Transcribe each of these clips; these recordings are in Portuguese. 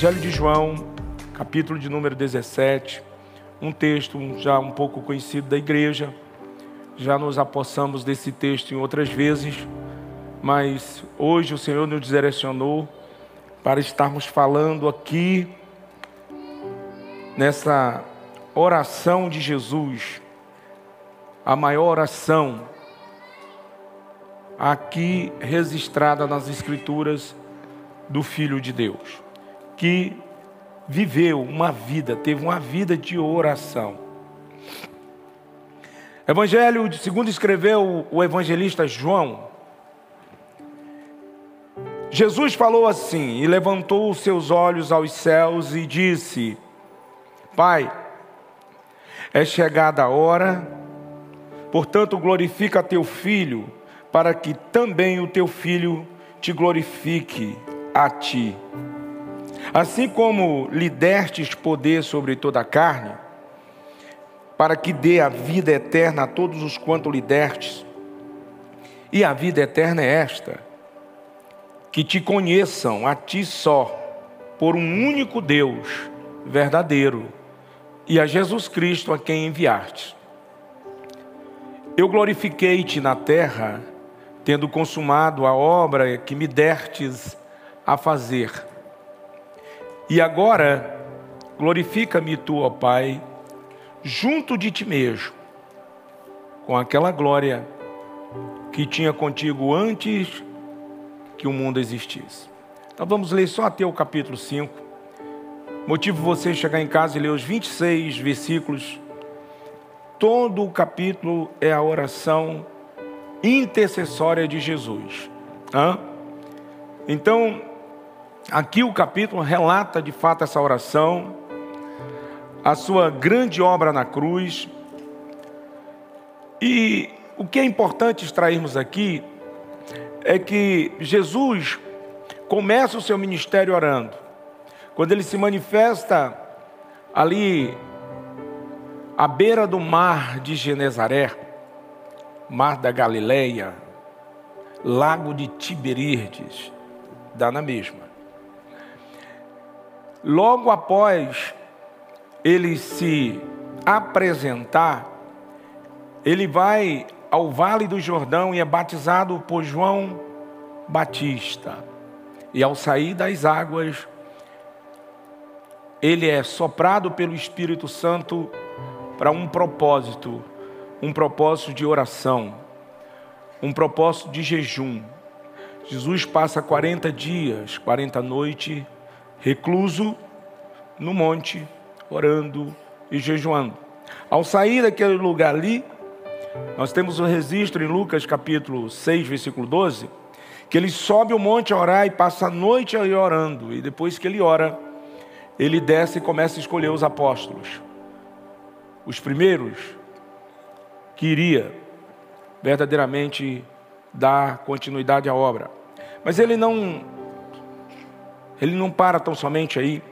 Evangelho de João, capítulo de número 17, um texto já um pouco conhecido da igreja. Já nos apossamos desse texto em outras vezes, mas hoje o Senhor nos direcionou para estarmos falando aqui nessa oração de Jesus, a maior oração aqui registrada nas Escrituras do Filho de Deus, que viveu uma vida, teve uma vida de oração. Evangelho, segundo escreveu o evangelista João, Jesus falou assim e levantou os seus olhos aos céus e disse: Pai, é chegada a hora, portanto glorifica teu filho, para que também o teu filho te glorifique a ti. Assim como lhe destes poder sobre toda a carne, para que dê a vida eterna a todos os quanto lhe destes, e a vida eterna é esta: que te conheçam a ti só, por um único Deus verdadeiro, e a Jesus Cristo a quem enviaste. Eu glorifiquei-te na terra, tendo consumado a obra que me destes a fazer. E agora, glorifica-me tu, ó Pai, junto de ti mesmo, com aquela glória que tinha contigo antes que o mundo existisse. Então vamos ler só até o capítulo 5. Motivo você chegar em casa e ler os 26 versículos. Todo o capítulo é a oração intercessória de Jesus. Hã? Então, Aqui o capítulo relata de fato essa oração, a sua grande obra na cruz. E o que é importante extrairmos aqui é que Jesus começa o seu ministério orando. Quando ele se manifesta ali à beira do mar de Genezaré, mar da Galileia, lago de Tiberíades, dá na mesma. Logo após ele se apresentar, ele vai ao Vale do Jordão e é batizado por João Batista. E ao sair das águas, ele é soprado pelo Espírito Santo para um propósito, um propósito de oração, um propósito de jejum. Jesus passa 40 dias, 40 noites recluso no monte, orando e jejuando. Ao sair daquele lugar ali, nós temos o um registro em Lucas capítulo 6, versículo 12, que ele sobe o monte a orar e passa a noite aí orando, e depois que ele ora, ele desce e começa a escolher os apóstolos. Os primeiros que iria verdadeiramente dar continuidade à obra. Mas ele não ele não para tão somente aí.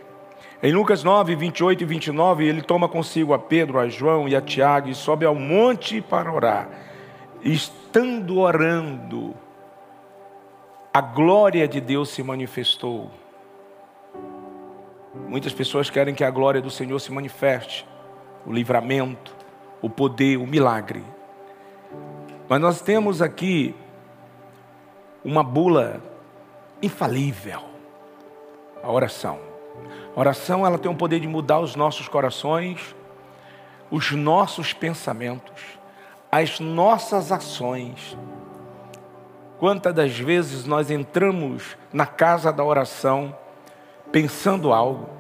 Em Lucas 9, 28 e 29, ele toma consigo a Pedro, a João e a Tiago e sobe ao monte para orar. Estando orando, a glória de Deus se manifestou. Muitas pessoas querem que a glória do Senhor se manifeste, o livramento, o poder, o milagre. Mas nós temos aqui uma bula infalível a oração. A oração ela tem o poder de mudar os nossos corações, os nossos pensamentos, as nossas ações. Quantas das vezes nós entramos na casa da oração pensando algo,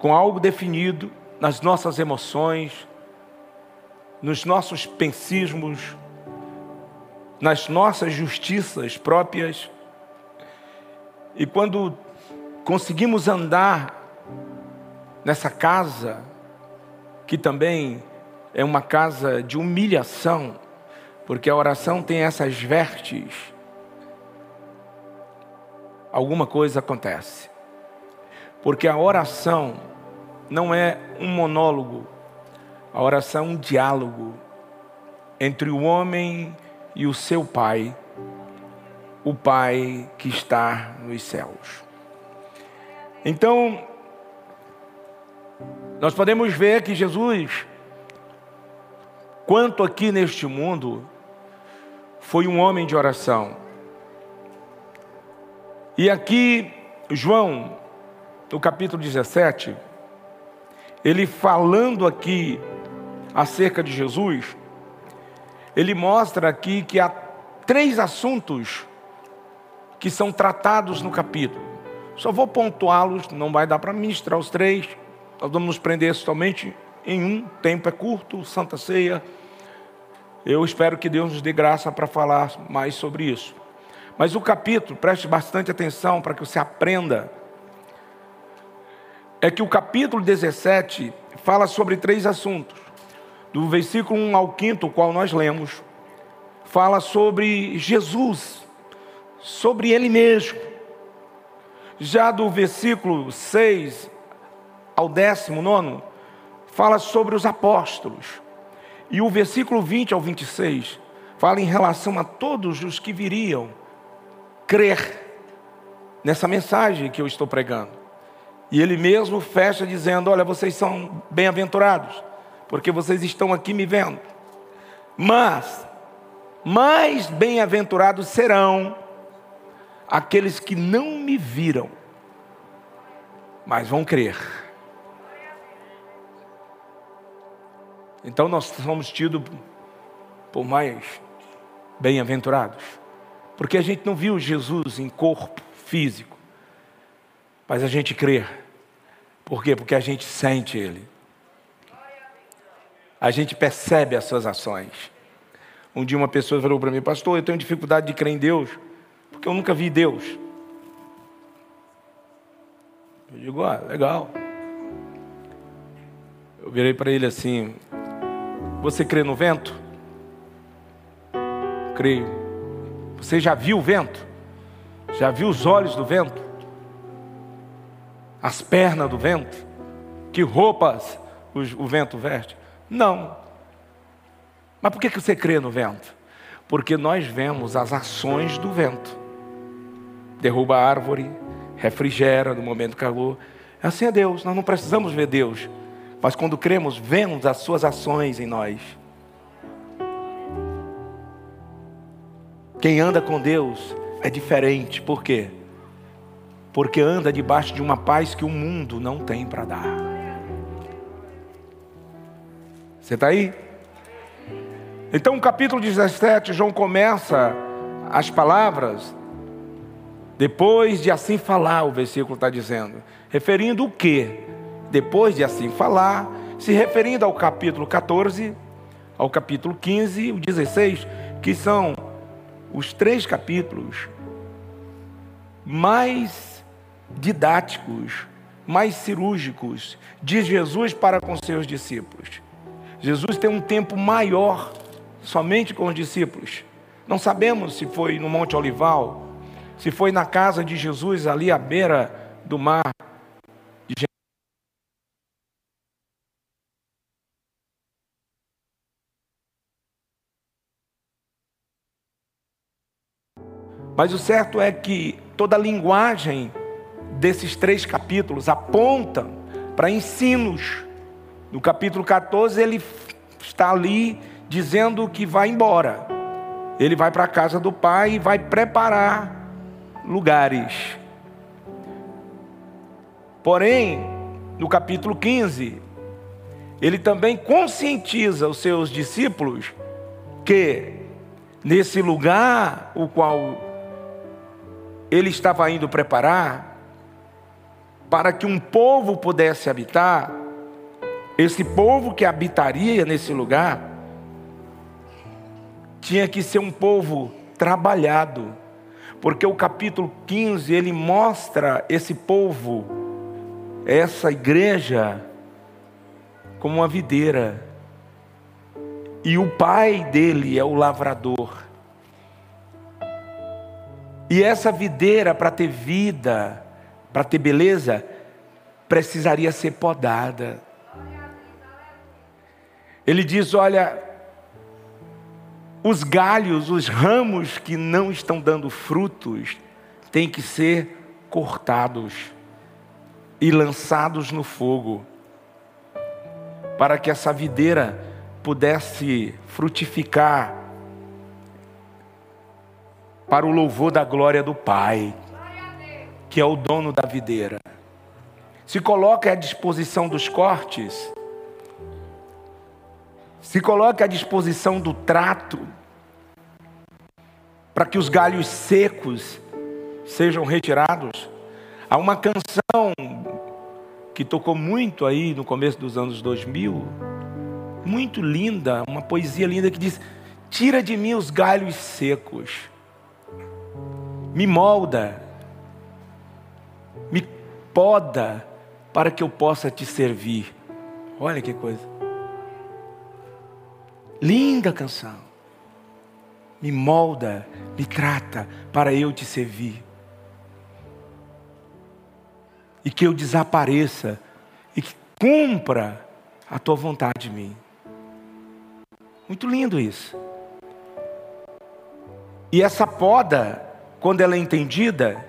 com algo definido nas nossas emoções, nos nossos pensismos, nas nossas justiças próprias, e quando conseguimos andar nessa casa, que também é uma casa de humilhação, porque a oração tem essas vestes, alguma coisa acontece. Porque a oração não é um monólogo, a oração é um diálogo entre o homem e o seu pai o Pai que está nos céus. Então, nós podemos ver que Jesus, quanto aqui neste mundo, foi um homem de oração. E aqui, João, no capítulo 17, ele falando aqui acerca de Jesus, ele mostra aqui que há três assuntos que são tratados no capítulo. Só vou pontuá-los, não vai dar para ministrar os três. Nós vamos nos prender somente em um, tempo é curto, Santa Ceia. Eu espero que Deus nos dê graça para falar mais sobre isso. Mas o capítulo, preste bastante atenção para que você aprenda, é que o capítulo 17 fala sobre três assuntos. Do versículo 1 ao 5, o qual nós lemos, fala sobre Jesus, sobre Ele mesmo. Já do versículo 6 ao 19, fala sobre os apóstolos. E o versículo 20 ao 26 fala em relação a todos os que viriam crer nessa mensagem que eu estou pregando. E ele mesmo fecha dizendo: Olha, vocês são bem-aventurados, porque vocês estão aqui me vendo. Mas, mais bem-aventurados serão aqueles que não me viram, mas vão crer. Então nós somos tidos por mais bem-aventurados. Porque a gente não viu Jesus em corpo físico, mas a gente crê. Por quê? Porque a gente sente Ele. A gente percebe as suas ações. Um dia uma pessoa falou para mim, pastor, eu tenho dificuldade de crer em Deus, porque eu nunca vi Deus. Eu digo, ah, legal. Eu virei para ele assim: Você crê no vento? Creio. Você já viu o vento? Já viu os olhos do vento? As pernas do vento? Que roupas o, vento veste? Não. Mas por que você crê no vento? Porque nós vemos as ações do vento. Derruba a árvore, refrigera no momento do calor. Assim é Deus, nós não precisamos ver Deus. Mas quando cremos, vemos as suas ações em nós. Quem anda com Deus é diferente, por quê? Porque anda debaixo de uma paz que o mundo não tem para dar. Você está aí? Então, no capítulo 17, João começa as palavras, depois de assim falar, o versículo está dizendo, referindo o que? Depois de assim falar, se referindo ao capítulo 14, ao capítulo 15 e o 16, que são os três capítulos mais didáticos, mais cirúrgicos de Jesus para com seus discípulos. Jesus tem um tempo maior somente com os discípulos. Não sabemos se foi no Monte Olival, se foi na casa de Jesus ali à beira do mar Mas o certo é que toda a linguagem desses três capítulos aponta para ensinos. No capítulo 14, ele está ali dizendo que vai embora. Ele vai para a casa do pai e vai preparar lugares. Porém, no capítulo 15, ele também conscientiza os seus discípulos que nesse lugar o qual ele estava indo preparar para que um povo pudesse habitar, esse povo que habitaria nesse lugar, tinha que ser um povo trabalhado, porque o capítulo 15 ele mostra esse povo, essa igreja, como uma videira, e o pai dele é o lavrador. E essa videira, para ter vida, para ter beleza, precisaria ser podada. Ele diz: olha, os galhos, os ramos que não estão dando frutos, têm que ser cortados. e lançados no fogo, para que essa videira pudesse frutificar para o louvor da glória do Pai, que é o dono da videira. Se coloca à disposição dos cortes, se coloca à disposição do trato, para que os galhos secos sejam retirados. Há uma canção que tocou muito aí no começo dos anos 2000, muito linda, uma poesia linda que diz: Tira de mim os galhos secos, me molda, me poda, para que eu possa te servir. Olha que coisa. Linda canção. Me molda, me trata para eu te servir. E que eu desapareça e que cumpra a tua vontade em mim. Muito lindo isso. E essa poda, quando ela é entendida,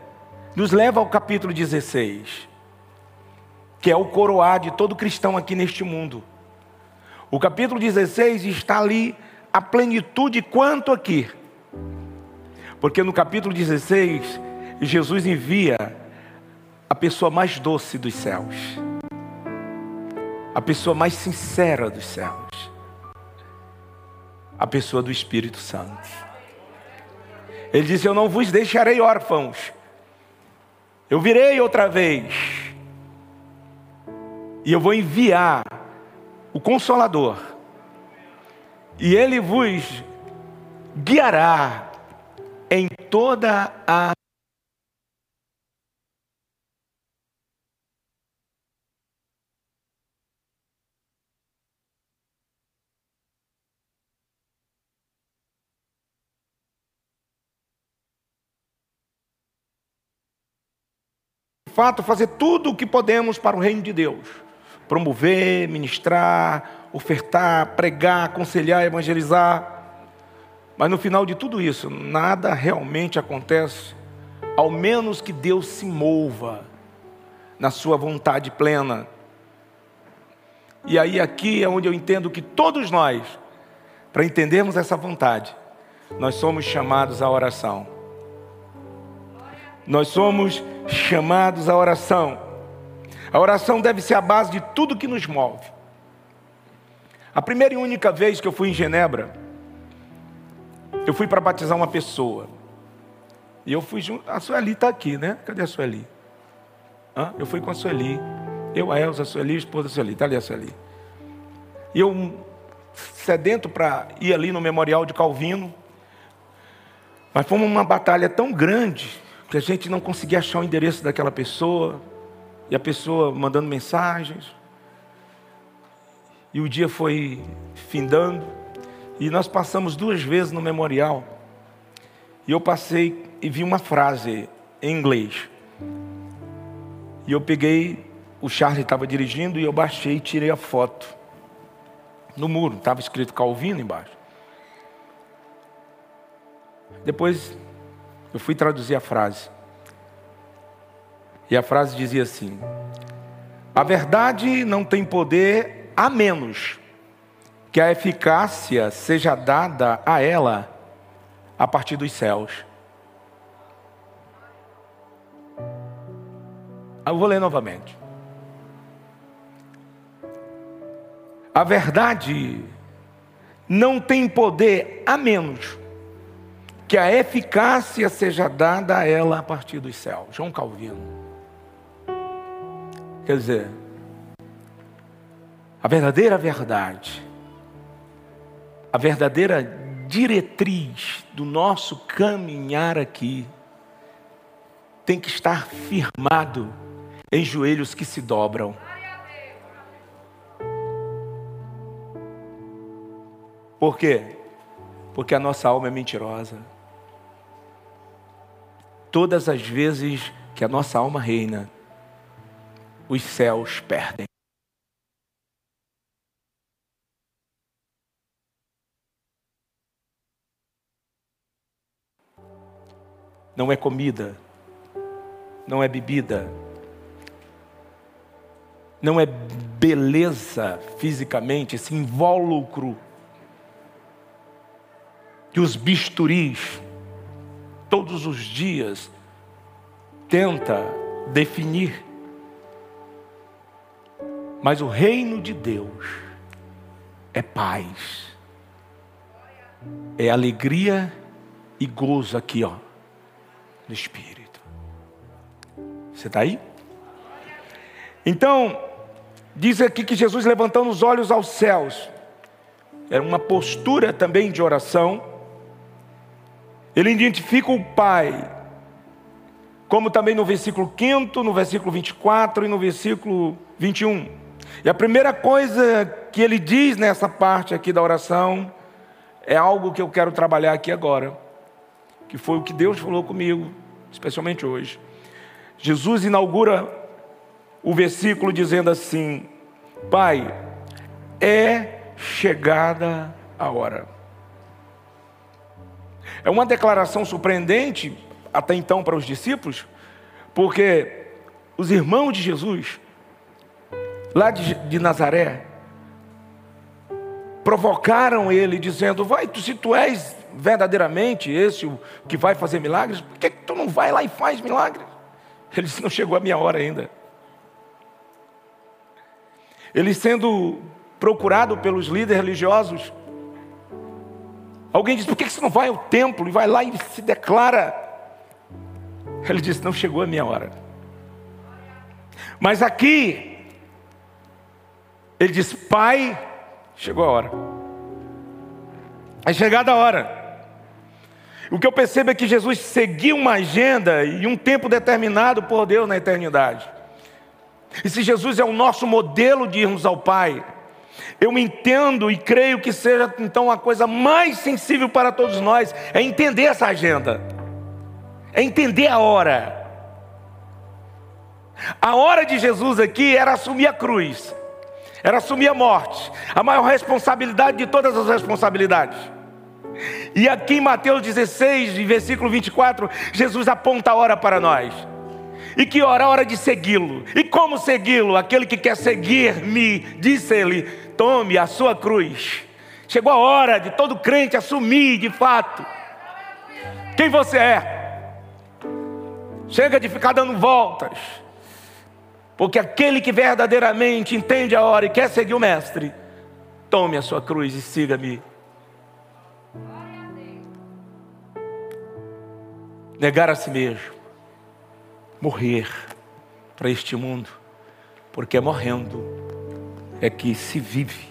nos leva ao capítulo 16, que é o coroar de todo cristão aqui neste mundo. O capítulo 16 está ali a plenitude quanto aqui. Porque no capítulo 16, Jesus envia a pessoa mais doce dos céus, a pessoa mais sincera dos céus a pessoa do Espírito Santo. Ele disse: Eu não vos deixarei órfãos, eu virei outra vez, e eu vou enviar o Consolador, e ele vos guiará em toda a fato, fazer tudo o que podemos para o reino de Deus. Promover, ministrar, ofertar, pregar, aconselhar, evangelizar. Mas no final de tudo isso, nada realmente acontece, ao menos que Deus se mova na sua vontade plena. E aí aqui é onde eu entendo que todos nós, para entendermos essa vontade, nós somos chamados à oração. Nós somos chamados à oração. A oração deve ser a base de tudo que nos move. A primeira e única vez que eu fui em Genebra, eu fui para batizar uma pessoa. E eu fui junto. A Sueli está aqui, né? Cadê a Sueli? Hã? Eu fui com a Sueli. Eu, a Elza, a Sueli, a esposa da Sueli. Está ali a Sueli. E eu, sedento para ir ali no memorial de Calvino. Mas foi uma batalha tão grande que a gente não conseguia achar o endereço daquela pessoa, e a pessoa mandando mensagens. E o dia foi findando, e nós passamos duas vezes no memorial. E eu passei e vi uma frase em inglês. E eu peguei, o Charlie estava dirigindo, e eu baixei e tirei a foto. No muro, estava escrito Calvino embaixo. Depois eu fui traduzir a frase. E a frase dizia assim: A verdade não tem poder a menos que a eficácia seja dada a ela a partir dos céus. Eu vou ler novamente. A verdade não tem poder a menos que a eficácia seja dada a ela a partir dos céus. João Calvino. Quer dizer, a verdadeira verdade, a verdadeira diretriz do nosso caminhar aqui, tem que estar firmado em joelhos que se dobram. Por quê? Porque a nossa alma é mentirosa. Todas as vezes que a nossa alma reina, os céus perdem. Não é comida, não é bebida, não é beleza fisicamente, esse invólucro que os bisturis todos os dias tenta definir. Mas o reino de Deus é paz, é alegria e gozo aqui, ó, no Espírito. Você está aí? Então, diz aqui que Jesus levantando os olhos aos céus, era uma postura também de oração, ele identifica o Pai, como também no versículo 5, no versículo 24 e no versículo 21. E a primeira coisa que ele diz nessa parte aqui da oração é algo que eu quero trabalhar aqui agora, que foi o que Deus falou comigo, especialmente hoje. Jesus inaugura o versículo dizendo assim: Pai, é chegada a hora. É uma declaração surpreendente até então para os discípulos, porque os irmãos de Jesus, lá de, de Nazaré, provocaram ele, dizendo: Vai, se tu és verdadeiramente esse o que vai fazer milagres, por que, que tu não vai lá e faz milagres? Ele disse: Não chegou a minha hora ainda. Ele sendo procurado pelos líderes religiosos, Alguém diz: por que você não vai ao templo e vai lá e se declara? Ele disse: não chegou a minha hora. Mas aqui, ele diz: Pai, chegou a hora. É chegada a hora. O que eu percebo é que Jesus seguiu uma agenda e um tempo determinado por Deus na eternidade. E se Jesus é o nosso modelo de irmos ao Pai, eu entendo e creio que seja então a coisa mais sensível para todos nós é entender essa agenda, é entender a hora. A hora de Jesus aqui era assumir a cruz, era assumir a morte, a maior responsabilidade de todas as responsabilidades. E aqui em Mateus 16, versículo 24, Jesus aponta a hora para nós. E que hora? A hora de segui-lo. E como segui-lo? Aquele que quer seguir-me, disse ele, tome a sua cruz. Chegou a hora de todo crente assumir de fato quem você é. Chega de ficar dando voltas. Porque aquele que verdadeiramente entende a hora e quer seguir o Mestre, tome a sua cruz e siga-me. Negar a si mesmo, morrer para este mundo, porque morrendo é que se vive.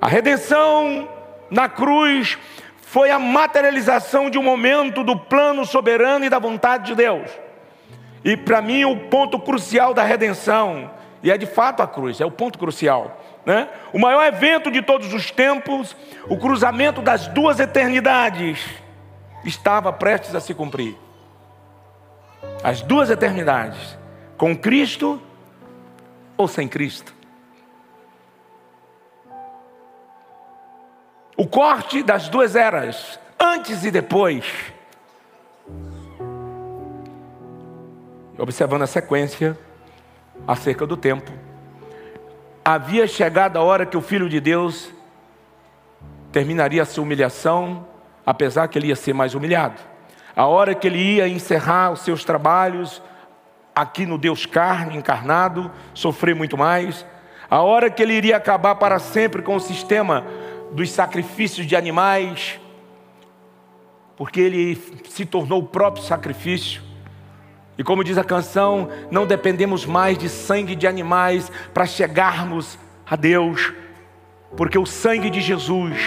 A redenção na cruz foi a materialização de um momento do plano soberano e da vontade de Deus. E para mim, o ponto crucial da redenção, e é de fato a cruz, é o ponto crucial. Né? O maior evento de todos os tempos, o cruzamento das duas eternidades, estava prestes a se cumprir. As duas eternidades, com Cristo ou sem Cristo. O corte das duas eras, antes e depois. Observando a sequência acerca do tempo, havia chegado a hora que o Filho de Deus terminaria a sua humilhação, apesar que ele ia ser mais humilhado. A hora que ele ia encerrar os seus trabalhos, aqui no Deus carne, encarnado, sofrer muito mais. A hora que ele iria acabar para sempre com o sistema dos sacrifícios de animais, porque ele se tornou o próprio sacrifício. E como diz a canção, não dependemos mais de sangue de animais para chegarmos a Deus, porque o sangue de Jesus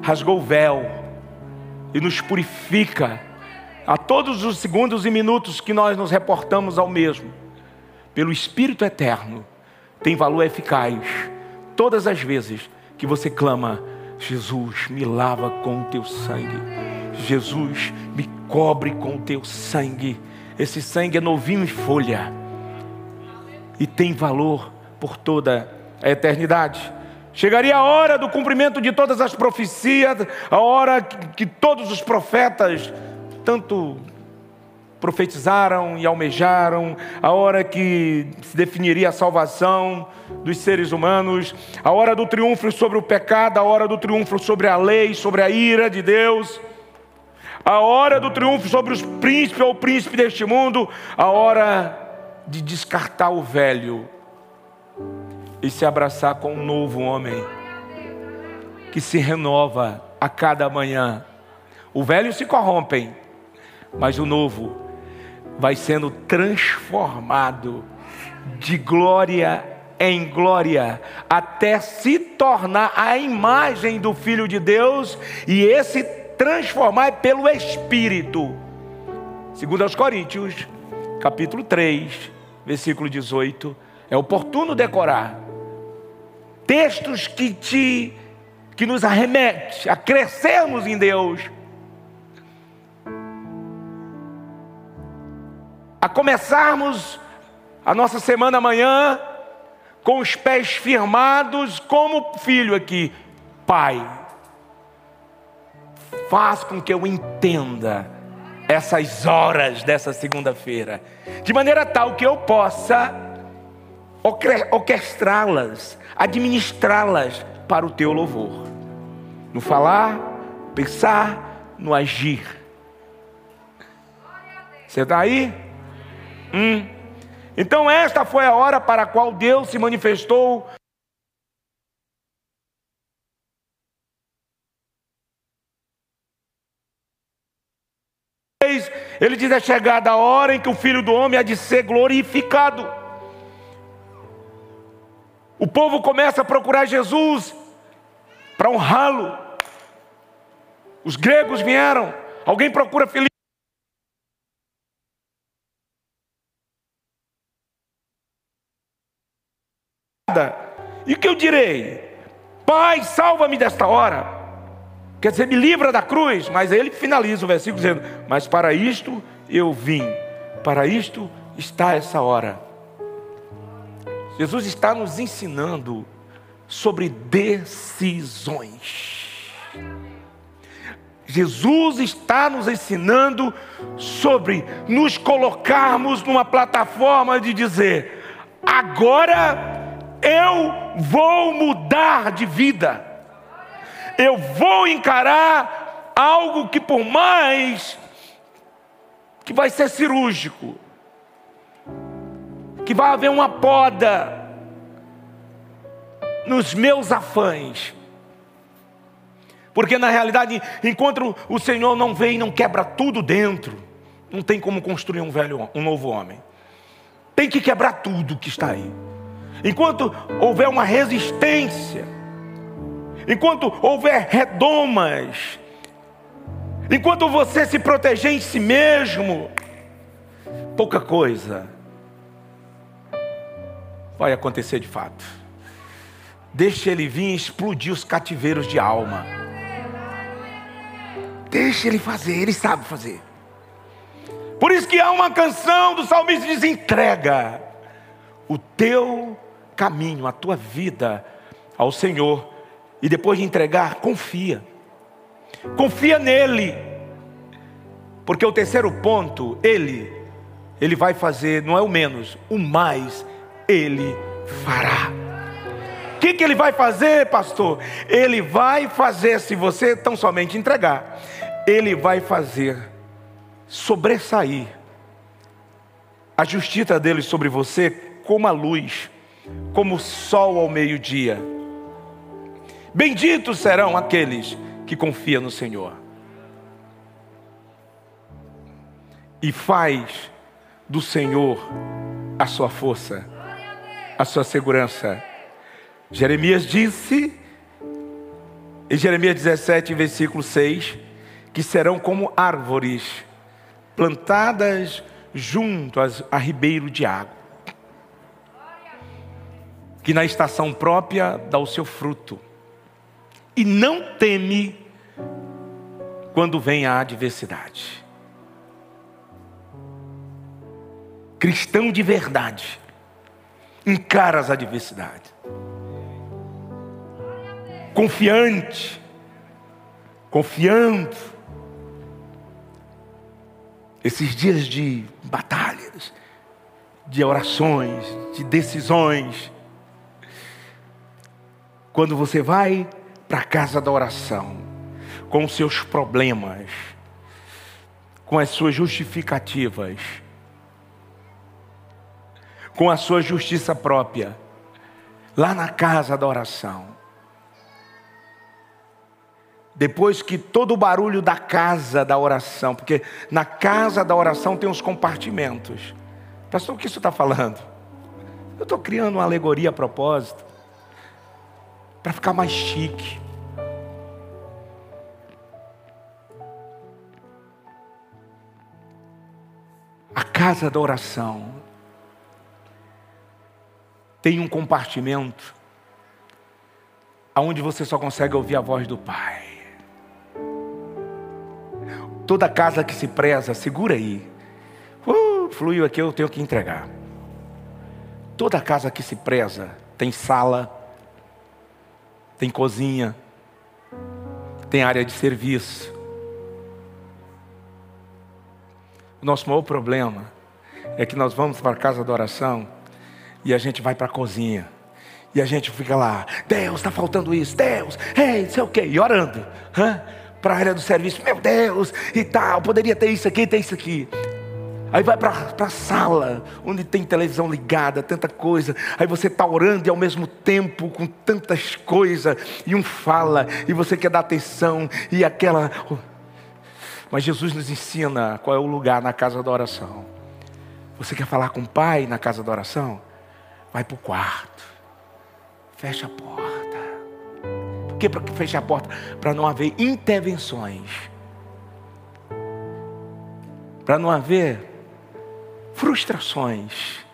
rasgou o véu e nos purifica a todos os segundos e minutos que nós nos reportamos ao mesmo, pelo Espírito Eterno, tem valor eficaz todas as vezes que você clama: Jesus, me lava com o teu sangue, Jesus, me cobre com o teu sangue. Esse sangue é novinho em folha e tem valor por toda a eternidade. Chegaria a hora do cumprimento de todas as profecias, a hora que, todos os profetas tanto profetizaram e almejaram, a hora que se definiria a salvação dos seres humanos, a hora do triunfo sobre o pecado, a hora do triunfo sobre a lei, sobre a ira de Deus, a hora do triunfo sobre os príncipes ou príncipe deste mundo, a hora de descartar o velho e se abraçar com um novo homem que se renova a cada manhã. O velho se corrompe, mas o novo vai sendo transformado de glória em glória, até se tornar a imagem do Filho de Deus, e esse transformar é pelo Espírito. Segundo aos Coríntios, capítulo 3, versículo 18, é oportuno decorar textos que te que nos arremete a crescermos em Deus a começarmos a nossa semana amanhã com os pés firmados, como filho aqui, Pai, faz com que eu entenda essas horas dessa segunda-feira, de maneira tal que eu possa orquestrá-las, administrá-las para o teu louvor, no falar, pensar, no agir. Você está aí? Hum. Então, esta foi a hora para a qual Deus se manifestou. Ele diz: é chegada a hora em que o filho do homem há de ser glorificado. O povo começa a procurar Jesus para honrá-lo. Os gregos vieram. Alguém procura Felipe. E o que eu direi? Pai, salva-me desta hora. Quer dizer, me livra da cruz. Mas ele finaliza o versículo dizendo: Mas para isto eu vim, para isto está essa hora. Jesus está nos ensinando sobre decisões. Jesus está nos ensinando sobre nos colocarmos numa plataforma de dizer: agora eu vou mudar de vida, eu vou encarar algo que, por mais que vai ser cirúrgico, que vai haver uma poda nos meus afãs, porque na realidade, enquanto o Senhor não vem e não quebra tudo dentro, não tem como construir um velho, um novo homem. Tem que quebrar tudo que está aí. Enquanto houver uma resistência, enquanto houver redomas, enquanto você se proteger em si mesmo, pouca coisa vai acontecer de fato. Deixe ele vir explodir os cativeiros de alma. Deixe ele fazer, ele sabe fazer. Por isso que há uma canção do salmista que diz: entrega o teu caminho, a tua vida ao Senhor. E depois de entregar, confia. Confia nele. Porque o terceiro ponto, ele, ele vai fazer, não é o menos, o mais ele fará. O que, que ele vai fazer, pastor? Ele vai fazer, se você tão somente entregar, ele vai fazer sobressair a justiça dele sobre você como a luz como o sol ao meio-dia. Benditos serão aqueles que confiam no Senhor. E faz do Senhor a sua força, a sua segurança. Jeremias disse, em Jeremias 17, versículo 6, que serão como árvores plantadas junto a ribeiro de água que na estação própria dá o seu fruto, e não teme quando vem a adversidade. Cristão de verdade, encara as adversidades, confiante, confiando, esses dias de batalhas, de orações, de decisões, quando você vai para a casa da oração, com os seus problemas, com as suas justificativas, com a sua justiça própria, lá na casa da oração. Depois que todo o barulho da casa da oração, porque na casa da oração tem os compartimentos. Pastor, o que isso está falando? Eu estou criando uma alegoria a propósito, para ficar mais chique. Casa da oração tem um compartimento aonde você só consegue ouvir a voz do Pai. Toda casa que se preza, segura aí. Uh, fluiu aqui, eu tenho que entregar. Toda casa que se preza tem sala, tem cozinha, tem área de serviço, O nosso maior problema é que nós vamos para a casa da oração e a gente vai para a cozinha. E a gente fica lá, Deus, está faltando isso, Deus, ei, sei o quê, e orando, para a área do serviço, meu Deus, e tal, poderia ter isso aqui, ter isso aqui. Aí vai para a sala, onde tem televisão ligada, tanta coisa. Aí você está orando e ao mesmo tempo com tantas coisas. E um fala, e você quer dar atenção, e aquela. Mas Jesus nos ensina qual é o lugar na casa da oração. Você quer falar com o Pai na casa da oração? Vai para o quarto. Fecha a porta. Por que para fechar a porta? Para não haver intervenções. Para não haver frustrações.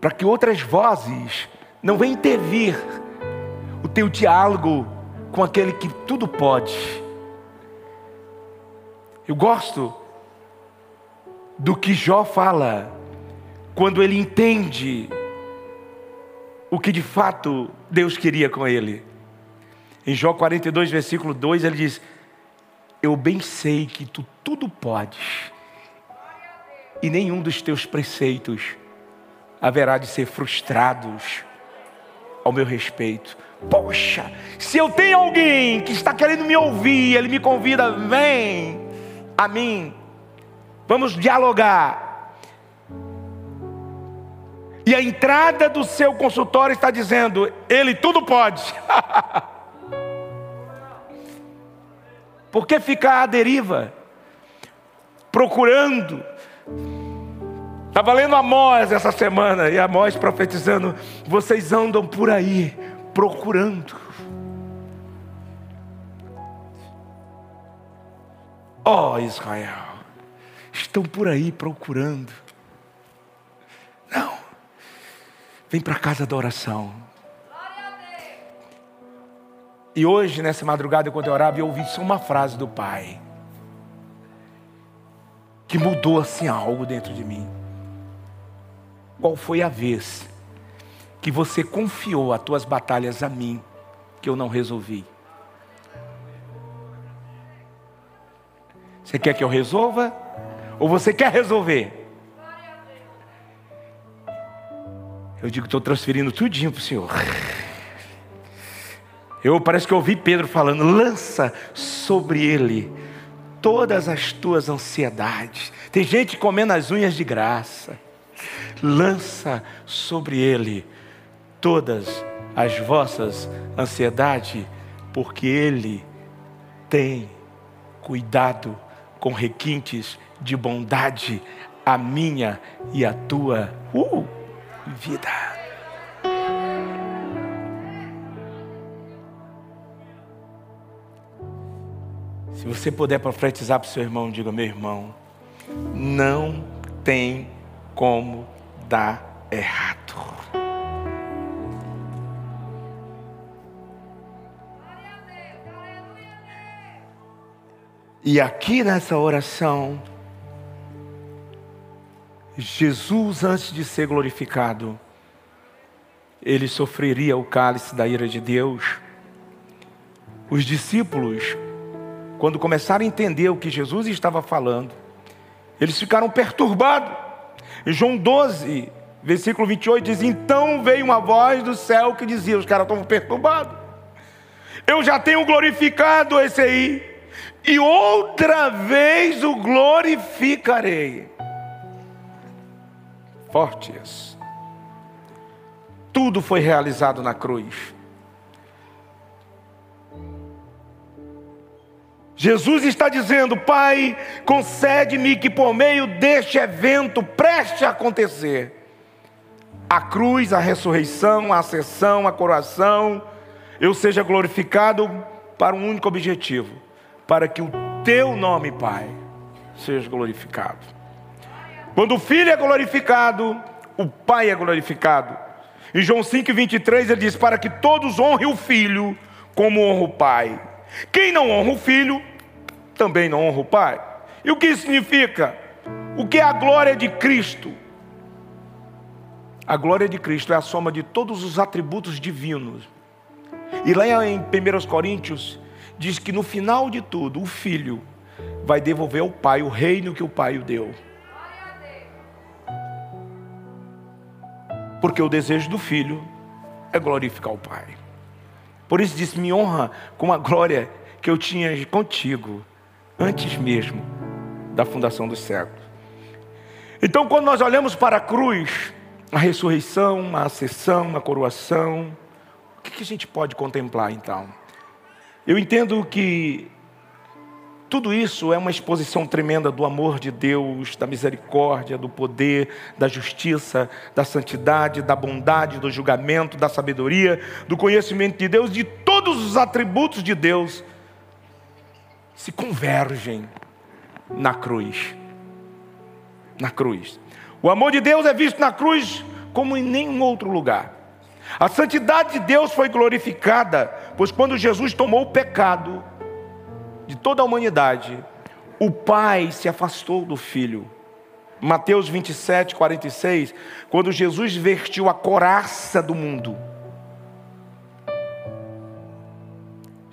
Para que outras vozes não venham intervir o teu diálogo com aquele que tudo pode eu gosto do que Jó fala quando ele entende o que de fato Deus queria com ele. Em Jó 42, versículo 2, ele diz: Eu bem sei que tu tudo podes, e nenhum dos teus preceitos haverá de ser frustrados ao meu respeito. Poxa, se eu tenho alguém que está querendo me ouvir, ele me convida, vem a mim, vamos dialogar. E a entrada do seu consultório está dizendo: Ele tudo pode. Por que ficar à deriva? Procurando. Estava lendo Amós essa semana, e Amós profetizando: vocês andam por aí procurando. Ó oh, Israel, estão por aí procurando. Não, vem para a casa da oração. E hoje, nessa madrugada, quando eu orava, eu ouvi só uma frase do Pai. Que mudou assim algo dentro de mim. Qual foi a vez que você confiou as tuas batalhas a mim, que eu não resolvi? Você quer que eu resolva? Ou você quer resolver? Eu digo, estou transferindo tudinho para o Senhor. Eu parece que ouvi Pedro falando: lança sobre ele todas as tuas ansiedades. Tem gente comendo as unhas de graça. Lança sobre ele todas as vossas ansiedades, porque ele tem cuidado com requintes de bondade a minha e a tua uh, vida. Se você puder profetizar para o seu irmão, diga: meu irmão, não tem como dar errado. E aqui nessa oração, Jesus, antes de ser glorificado, ele sofreria o cálice da ira de Deus. Os discípulos quando começaram a entender o que Jesus estava falando, eles ficaram perturbados. Em João 12, versículo 28 diz: Então veio uma voz do céu que dizia: Os caras estão perturbados. Eu já tenho glorificado esse aí, e outra vez o glorificarei. Fortes. Tudo foi realizado na cruz. Jesus está dizendo: Pai, concede-me que por meio deste evento preste a acontecer a cruz, a ressurreição, a ascensão, a coroação, eu seja glorificado para um único objetivo: para que o teu nome, Pai, seja glorificado. Quando o Filho é glorificado, o Pai é glorificado. Em João 5,23 ele diz: Para que todos honrem o Filho como honra o Pai. Quem não honra o Filho, também não honra o Pai. E o que isso significa? O que é a glória de Cristo? A glória de Cristo é a soma de todos os atributos divinos. E lá em 1 Coríntios, diz que no final de tudo, o filho vai devolver ao pai o reino que o pai o deu. Porque o desejo do filho é glorificar o pai. Por isso diz: Me honra com a glória que eu tinha contigo antes mesmo da fundação dos séculos. Então, quando nós olhamos para a cruz, a ressurreição, a ascensão, a coroação, o que, a gente pode contemplar então? Eu entendo que tudo isso é uma exposição tremenda do amor de Deus, da misericórdia, do poder, da justiça, da santidade, da bondade, do julgamento, da sabedoria, do conhecimento de Deus, de todos os atributos de Deus se convergem na cruz. Na cruz. O amor de Deus é visto na cruz como em nenhum outro lugar. A santidade de Deus foi glorificada, pois quando Jesus tomou o pecado de toda a humanidade, o Pai se afastou do Filho. Mateus 27, 46, quando Jesus vestiu a coraça do mundo.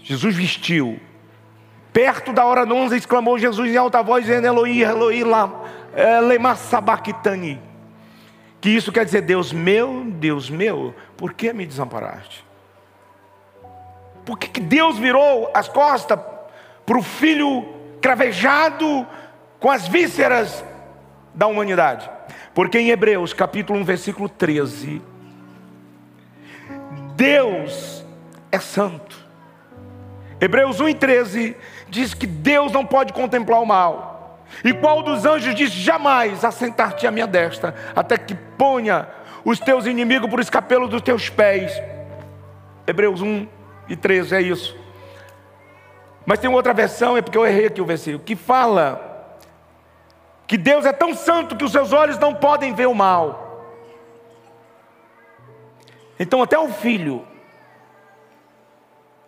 Jesus vestiu Perto da hora nonza, exclamou Jesus em alta voz, dizendo: Eloí, Eloí, eh, lema sabachthani. Que isso quer dizer, Deus meu, Deus meu, por que me desamparaste? Por que, que Deus virou as costas para o filho cravejado com as vísceras da humanidade? Porque em Hebreus capítulo 1, versículo 13, Deus é santo. Hebreus 1 e 13 diz que Deus não pode contemplar o mal. E qual dos anjos diz: Jamais assentar-te à minha destra, até que ponha os teus inimigos por escapelo dos teus pés. Hebreus 1 e 13 é isso. Mas tem outra versão, é porque eu errei aqui o versículo, que fala que Deus é tão santo que os seus olhos não podem ver o mal. Então, até o filho,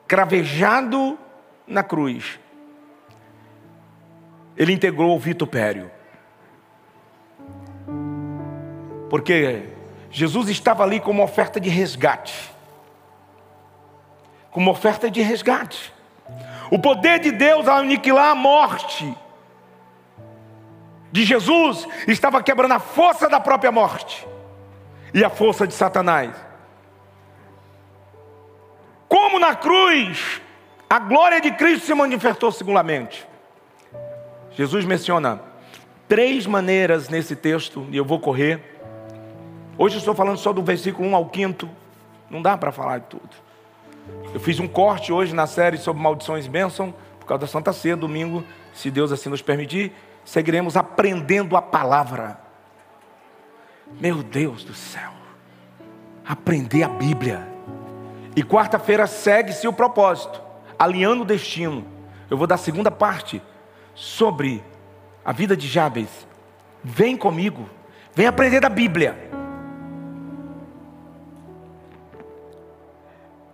cravejado na cruz, ele integrou o vitupério. Porque Jesus estava ali como oferta de resgate. Como oferta de resgate. O poder de Deus ao aniquilar a morte de Jesus estava quebrando a força da própria morte e a força de Satanás. Como na cruz, a glória de Cristo se manifestou singularmente. Jesus menciona três maneiras nesse texto, e eu vou correr. Hoje eu estou falando só do versículo 1 ao 5, não dá para falar de tudo. Eu fiz um corte hoje na série sobre maldições e bênção, por causa da Santa Ceia, domingo, se Deus assim nos permitir, seguiremos aprendendo a palavra. Meu Deus do céu, aprender a Bíblia. E quarta-feira segue-se o propósito, alinhando o destino. Eu vou dar a segunda parte sobre a vida de Jabes, vem comigo, vem aprender da Bíblia.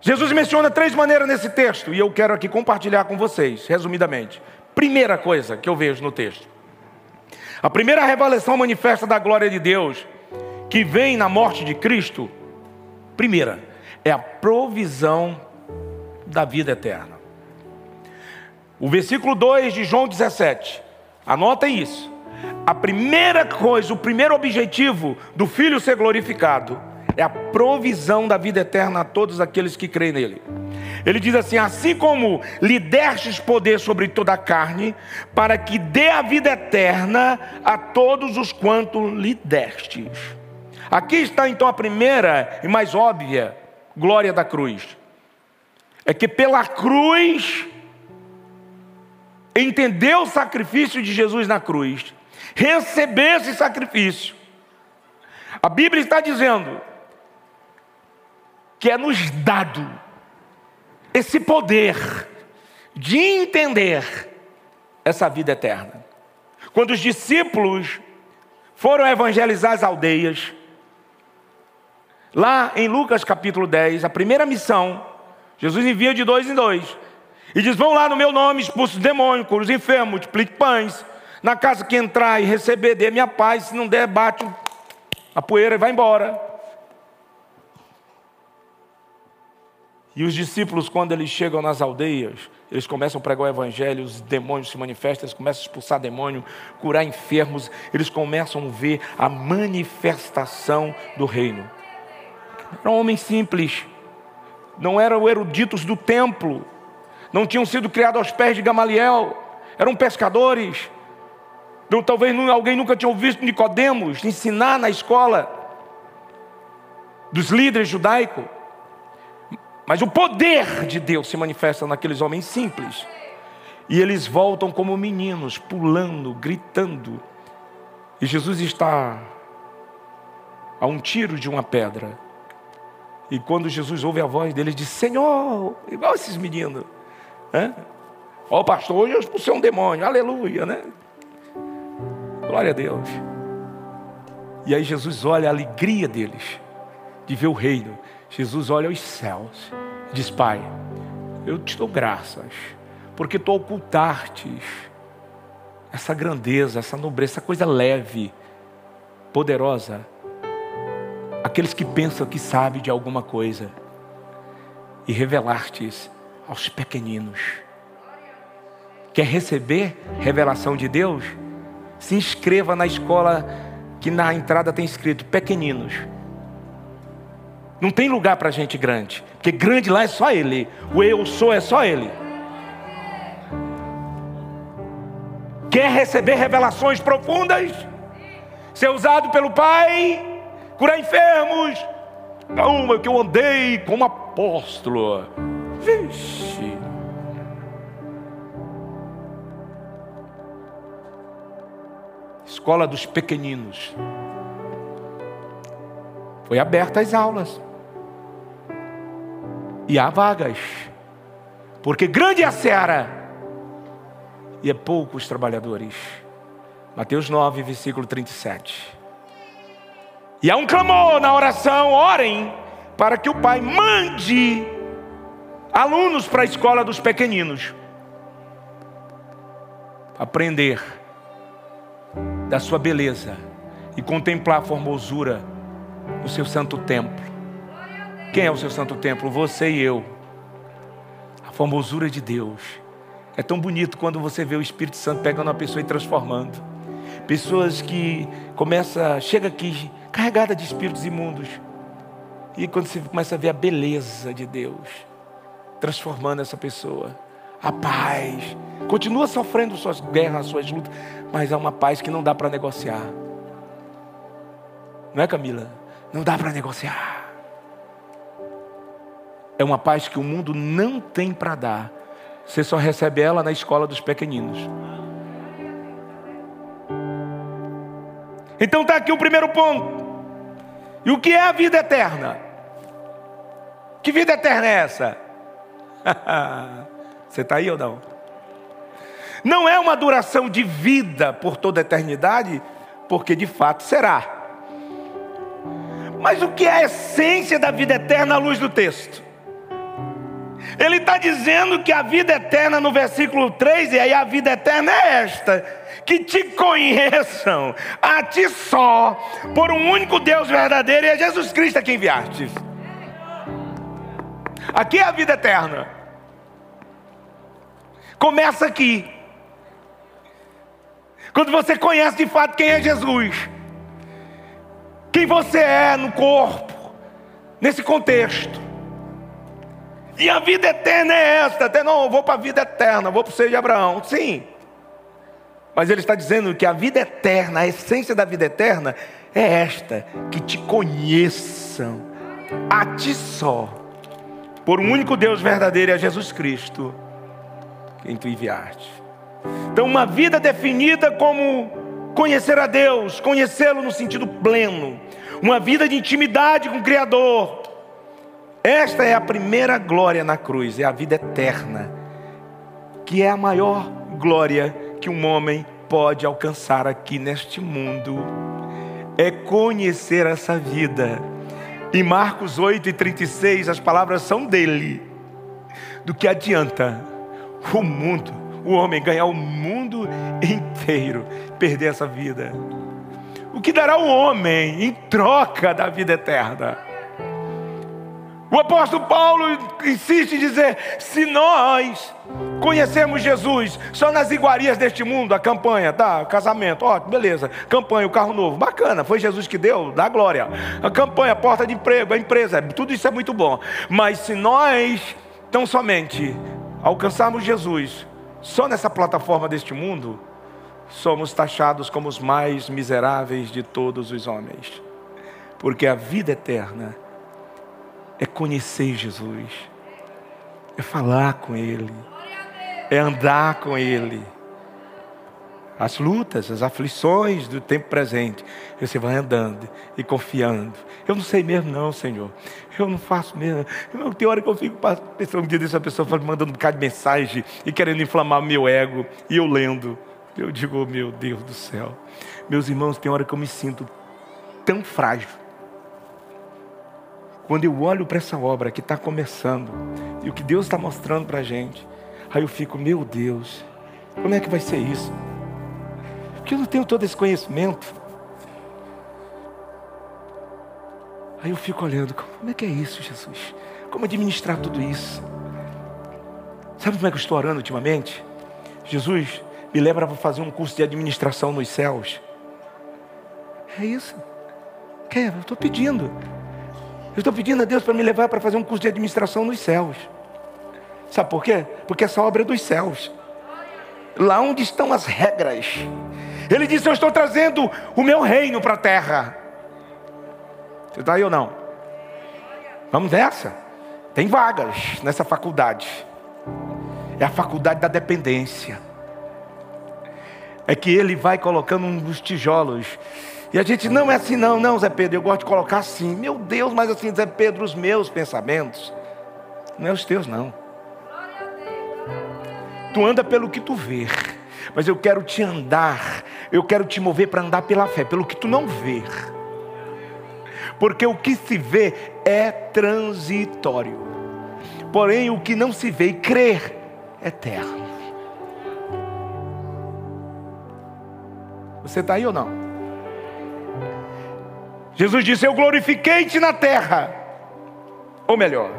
Jesus menciona três maneiras nesse texto e eu quero aqui compartilhar com vocês, resumidamente. Primeira coisa que eu vejo no texto: a primeira revelação manifesta da glória de Deus que vem na morte de Cristo, primeira, é a provisão da vida eterna. O versículo 2 de João 17. Anotem isso. A primeira coisa, o primeiro objetivo do Filho ser glorificado é a provisão da vida eterna a todos aqueles que creem nele. Ele diz assim: Assim como lhe destes poder sobre toda a carne, para que dê a vida eterna a todos os quanto lhe destes. Aqui está então a primeira e mais óbvia glória da cruz. É que pela cruz, entender o sacrifício de Jesus na cruz, receber esse sacrifício. A Bíblia está dizendo que é nos dado esse poder de entender essa vida eterna. Quando os discípulos foram evangelizar as aldeias, lá em Lucas capítulo 10, a primeira missão, Jesus envia de dois em dois. E diz: Vão lá no meu nome, expulse os demônios, cura os enfermos, multiplique pães. Na casa que entrar e receber, dê minha paz. Se não der, bate a poeira e vai embora. E os discípulos, quando eles chegam nas aldeias, eles começam a pregar o evangelho, os demônios se manifestam, eles começam a expulsar demônio, curar enfermos, eles começam a ver a manifestação do reino. Eram homens simples, não eram eruditos do templo, não tinham sido criados aos pés de Gamaliel, eram pescadores. Não, talvez alguém nunca tinha ouvido Nicodemos ensinar na escola dos líderes judaicos. Mas o poder de Deus se manifesta naqueles homens simples. E eles voltam como meninos, pulando, gritando. E Jesus está a um tiro de uma pedra. E quando Jesus ouve a voz dele, ele diz: Senhor, igual esses meninos. Ó, oh, pastor, hoje eu expulsei um demônio, aleluia, né? Glória a Deus. E aí Jesus olha a alegria deles de ver o reino. Jesus olha os céus diz: Pai, eu te dou graças, porque tu ocultastes essa grandeza, essa nobreza, essa coisa leve, poderosa. Aqueles que pensam que sabem de alguma coisa e revelastes aos pequeninos. Quer receber revelação de Deus? Se inscreva na escola que na entrada tem escrito pequeninos. Não tem lugar para gente grande, porque grande lá é só Ele. O eu sou é só Ele. Quer receber revelações profundas? Ser usado pelo Pai? Curar enfermos? Calma, que eu andei como apóstolo. Vixe. Escola dos pequeninos. Foi aberta as aulas e há vagas, porque grande é a seara e é poucos trabalhadores. Mateus 9, versículo 37. E há um clamor na oração: orem para que o Pai mande alunos para a escola dos pequeninos aprender da sua beleza e contemplar a formosura do seu santo templo. Quem é o seu santo templo? Você e eu. A formosura de Deus. É tão bonito quando você vê o Espírito Santo pegando uma pessoa e transformando. Pessoas que começa, chega aqui carregada de espíritos imundos. E quando você começa a ver a beleza de Deus transformando essa pessoa, a paz, continua sofrendo suas guerras, suas lutas, mas há uma paz que não dá para negociar. Não é, Camila? Não dá para negociar é uma paz que o mundo não tem para dar. Você só recebe ela na escola dos pequeninos. Então está aqui o primeiro ponto. E o que é a vida eterna? Que vida eterna é essa? Você está aí ou não? Não é uma duração de vida por toda a eternidade, porque de fato será. Mas o que é a essência da vida eterna à luz do texto? Ele está dizendo que a vida eterna no versículo 3, e aí a vida eterna é esta: que te conheçam a ti só, por um único Deus verdadeiro, e é Jesus Cristo a quem enviaste. Aqui é a vida eterna. Começa aqui. Quando você conhece de fato quem é Jesus, quem você é no corpo, nesse contexto. E a vida eterna é esta. Até não, eu vou para a vida eterna, vou para o seio de Abraão. Sim. Mas ele está dizendo que a vida eterna, a essência da vida eterna, é esta: que te conheçam a ti só, por um único Deus verdadeiro, é Jesus Cristo, quem tu enviaste. Então, uma vida definida como conhecer a Deus, conhecê-lo no sentido pleno, uma vida de intimidade com o Criador. Esta é a primeira glória na cruz, é a vida eterna, que é a maior glória que um homem pode alcançar aqui neste mundo. É conhecer essa vida. Em Marcos 8 e 36, as palavras são dele. Do que adianta o mundo, o homem ganhar o mundo inteiro, perder essa vida? O que dará o homem em troca da vida eterna? O apóstolo Paulo insiste em dizer: se nós conhecemos Jesus só nas iguarias deste mundo, a campanha, tá? Casamento, ó, beleza. Campanha, o carro novo, bacana, foi Jesus que deu, dá glória. A campanha, a porta de emprego, a empresa, tudo isso é muito bom. Mas se nós tão somente alcançarmos Jesus só nessa plataforma deste mundo, somos taxados como os mais miseráveis de todos os homens. Porque a vida eterna é conhecer Jesus, é falar com Ele, é andar com Ele. As lutas, as aflições do tempo presente, você vai andando e confiando. Eu não sei mesmo, não, Senhor. Eu não faço mesmo. Eu, tem hora que eu fico pensando, um dia dessa pessoa mandando um bocado de mensagem e querendo inflamar meu ego, e eu lendo. Eu digo, oh, meu Deus do céu. Meus irmãos, tem hora que eu me sinto tão frágil. Quando eu olho para essa obra que está começando e o que Deus está mostrando para a gente, aí eu fico, meu Deus, como é que vai ser isso? Porque eu não tenho todo esse conhecimento. Aí eu fico olhando, como é que é isso, Jesus? Como administrar tudo isso? Sabe como é que eu estou orando ultimamente? Jesus, me leva para fazer um curso de administração nos céus. É isso. Quer? Eu estou pedindo. Eu estou pedindo a Deus para me levar para fazer um curso de administração nos céus. Sabe por quê? Porque essa obra é dos céus. Lá onde estão as regras. Ele disse: Eu estou trazendo o meu reino para a terra. Você está aí ou não? Vamos nessa. Tem vagas nessa faculdade. É a faculdade da dependência é que ele vai colocando uns tijolos. E a gente, não é assim, não, não, Zé Pedro, eu gosto de colocar assim. Meu Deus, mas assim, Zé Pedro, os meus pensamentos, não é os teus, não. Tu anda pelo que tu vê, mas eu quero te andar, eu quero te mover para andar pela fé, pelo que tu não vê. Porque o que se vê é transitório, porém o que não se vê e crer é eterno. Você está aí ou não? Jesus disse: Eu glorifiquei-te na terra. Ou melhor,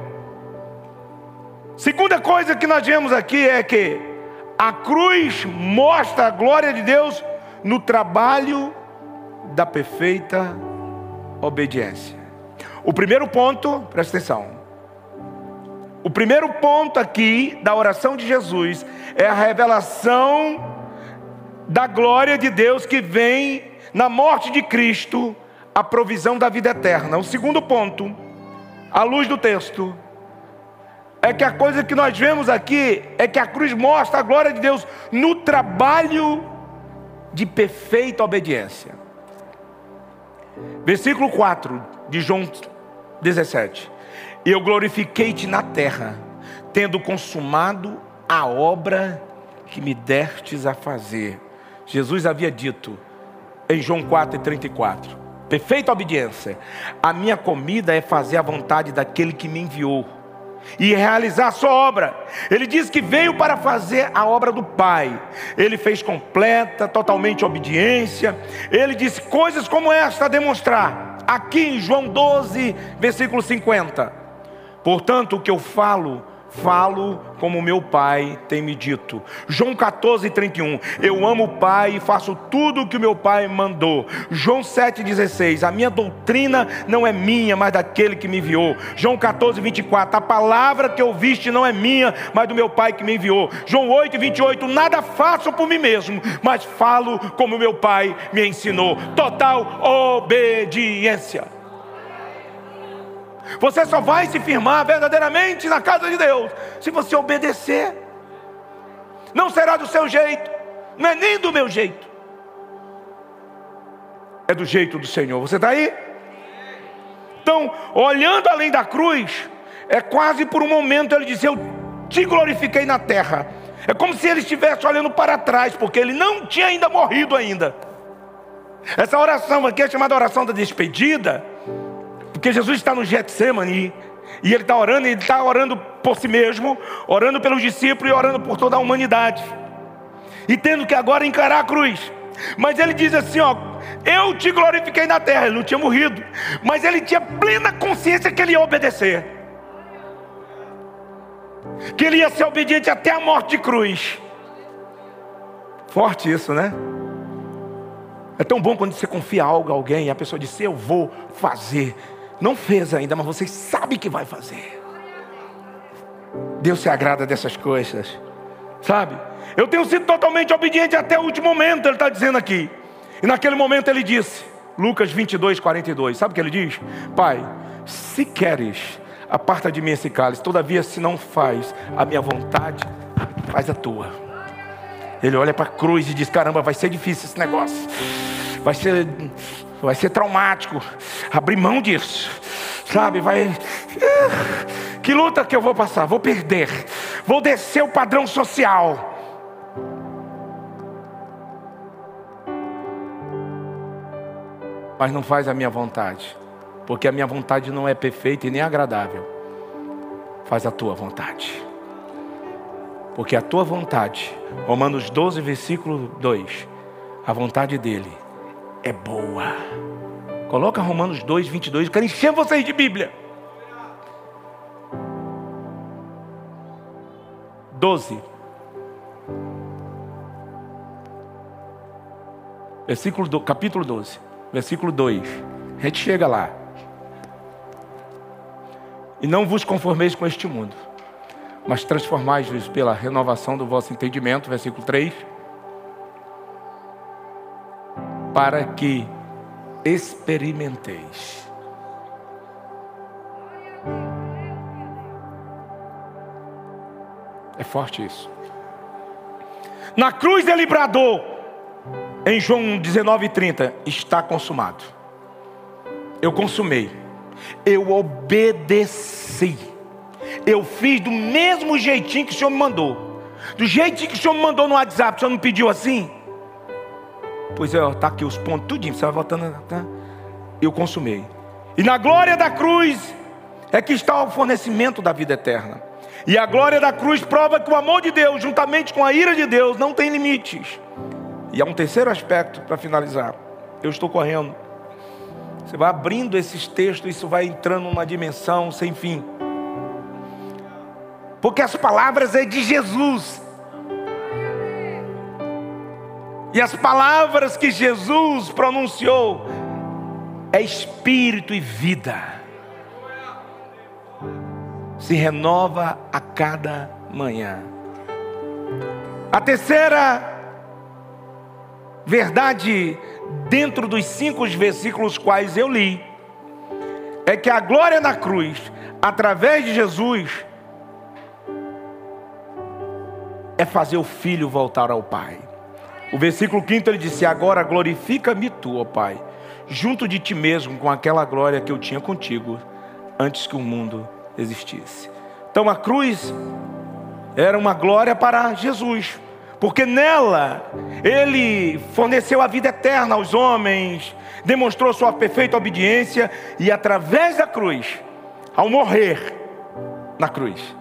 segunda coisa que nós vemos aqui é que a cruz mostra a glória de Deus no trabalho da perfeita obediência. O primeiro ponto, presta atenção. O primeiro ponto aqui da oração de Jesus é a revelação da glória de Deus que vem na morte de Cristo, a provisão da vida eterna. O segundo ponto, à luz do texto, é que a coisa que nós vemos aqui é que a cruz mostra a glória de Deus no trabalho de perfeita obediência. Versículo 4 de João 17: Eu glorifiquei-te na terra, tendo consumado a obra que me destes a fazer. Jesus havia dito em João 4,34: Perfeita obediência. A minha comida é fazer a vontade daquele que me enviou e realizar a sua obra. Ele diz que veio para fazer a obra do Pai. Ele fez completa, totalmente obediência. Ele disse coisas como esta a demonstrar. Aqui em João 12, versículo 50. Portanto, o que eu falo, falo como meu pai tem me dito. João 14, 31. Eu amo o Pai e faço tudo o que o meu Pai mandou. João 7,16. A minha doutrina não é minha, mas daquele que me enviou. João 14, 24. A palavra que ouviste não é minha, mas do meu Pai que me enviou. João 8, 28. Nada faço por mim mesmo, mas falo como meu Pai me ensinou. Total obediência. Você só vai se firmar verdadeiramente na casa de Deus se você obedecer. Não será do seu jeito, não é nem do meu jeito, é do jeito do Senhor. Você está aí? Então, olhando além da cruz, é quase por um momento ele diz: Eu te glorifiquei na terra. É como se ele estivesse olhando para trás, porque ele não tinha ainda morrido ainda. Essa oração aqui é chamada oração da despedida. Porque Jesus está no Getsemane e ele está orando, ele está orando por si mesmo, orando pelos discípulos e orando por toda a humanidade. E tendo que agora encarar a cruz. Mas ele diz assim: ó, eu te glorifiquei na terra, ele não tinha morrido, mas ele tinha plena consciência que ele ia obedecer. Que ele ia ser obediente até a morte de cruz. Forte isso, né? É tão bom quando você confia algo a alguém e a pessoa diz: Eu vou fazer. Não fez ainda, mas você sabe que vai fazer. Deus se agrada dessas coisas, sabe? Eu tenho sido totalmente obediente até o último momento, ele está dizendo aqui. E naquele momento ele disse, Lucas 22, 42, sabe o que ele diz? Pai, se queres, aparta de mim esse cálice, todavia, se não faz a minha vontade, faz a tua. Ele olha para a cruz e diz: caramba, vai ser difícil esse negócio, vai ser vai ser traumático abrir mão disso, sabe? Vai. Que luta que eu vou passar? Vou perder, vou descer o padrão social. Mas não faz a minha vontade, porque a minha vontade não é perfeita e nem agradável. Faz a tua vontade. Porque a tua vontade, Romanos 12, versículo 2, a vontade dele é boa. Coloca Romanos 2, 22. Eu quero encher vocês de Bíblia. 12. Versículo do, capítulo 12, versículo 2. A gente chega lá. E não vos conformeis com este mundo, mas transformais-vos pela renovação do vosso entendimento, versículo 3 para que experimenteis. É forte isso. Na cruz ele bradou, em João 19,30, está consumado. Eu consumei, eu obedeci, eu fiz do mesmo jeitinho que o Senhor me mandou, do jeitinho que o Senhor me mandou no WhatsApp, o Senhor não pediu assim? Pois é, está aqui os pontos, tudinho, você vai voltando. Tá? Eu consumei. E na glória da cruz é que está o fornecimento da vida eterna. E a glória da cruz prova que o amor de Deus, juntamente com a ira de Deus, não tem limites. E há um terceiro aspecto para finalizar. Eu estou correndo. Você vai abrindo esses textos, isso vai entrando numa dimensão sem fim. Porque as palavras é de Jesus. E as palavras que Jesus pronunciou é espírito e vida. Se renova a cada manhã. A terceira verdade dentro dos cinco versículos quais eu li é que a glória na cruz, através de Jesus, é fazer o filho voltar ao Pai. O versículo 5 ele disse: Agora glorifica-me tu, ó Pai, junto de ti mesmo, com aquela glória que eu tinha contigo, antes que o mundo existisse. Então a cruz era uma glória para Jesus, porque nela ele forneceu a vida eterna aos homens, demonstrou sua perfeita obediência e através da cruz, ao morrer na cruz,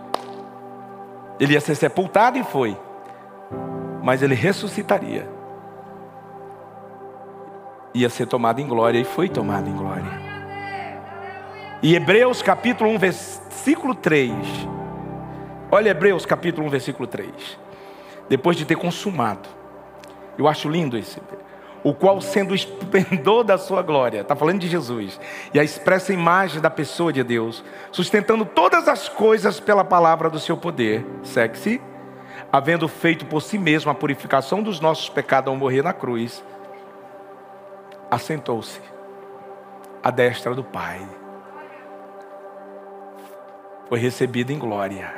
ele ia ser sepultado e foi mas ele ressuscitaria. Ia ser tomado em glória e foi tomado em glória. E Hebreus capítulo 1, versículo 3, Olha Hebreus capítulo 1, versículo 3. Depois de ter consumado. Eu acho lindo esse. O qual, sendo o esplendor da sua glória, está falando de Jesus, e a expressa imagem da pessoa de Deus, sustentando todas as coisas pela palavra do seu poder, sexy, havendo feito por si mesmo a purificação dos nossos pecados ao morrer na cruz, assentou-se à destra do Pai. Foi recebido em glória.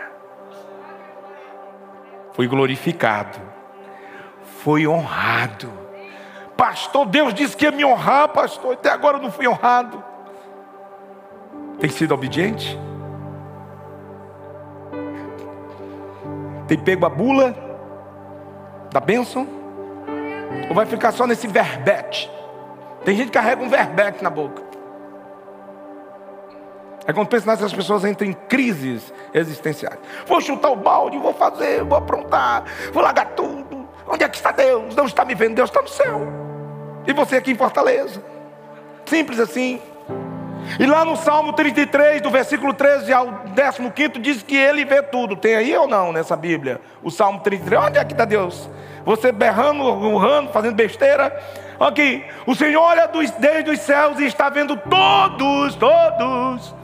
Foi glorificado. Foi honrado. Pastor, Deus disse que ia me honrar, pastor. Até agora eu não fui honrado. Tem sido obediente? Tem pego a bula da bênção? Ou vai ficar só nesse verbete? Tem gente que carrega um verbete na boca. É quando pensa nessas pessoas entram em crises existenciais. Vou chutar o balde, vou fazer, vou aprontar, vou largar tudo. Onde é que está Deus? Deus está me vendo, Deus está no céu. E você aqui em Fortaleza. Simples assim. E lá no Salmo 33, do versículo 13 ao 15, diz que ele vê tudo. Tem aí ou não nessa Bíblia? O Salmo 33. Onde é que está Deus? Você berrando, urrando, fazendo besteira. Aqui, o Senhor olha desde os céus e está vendo todos, todos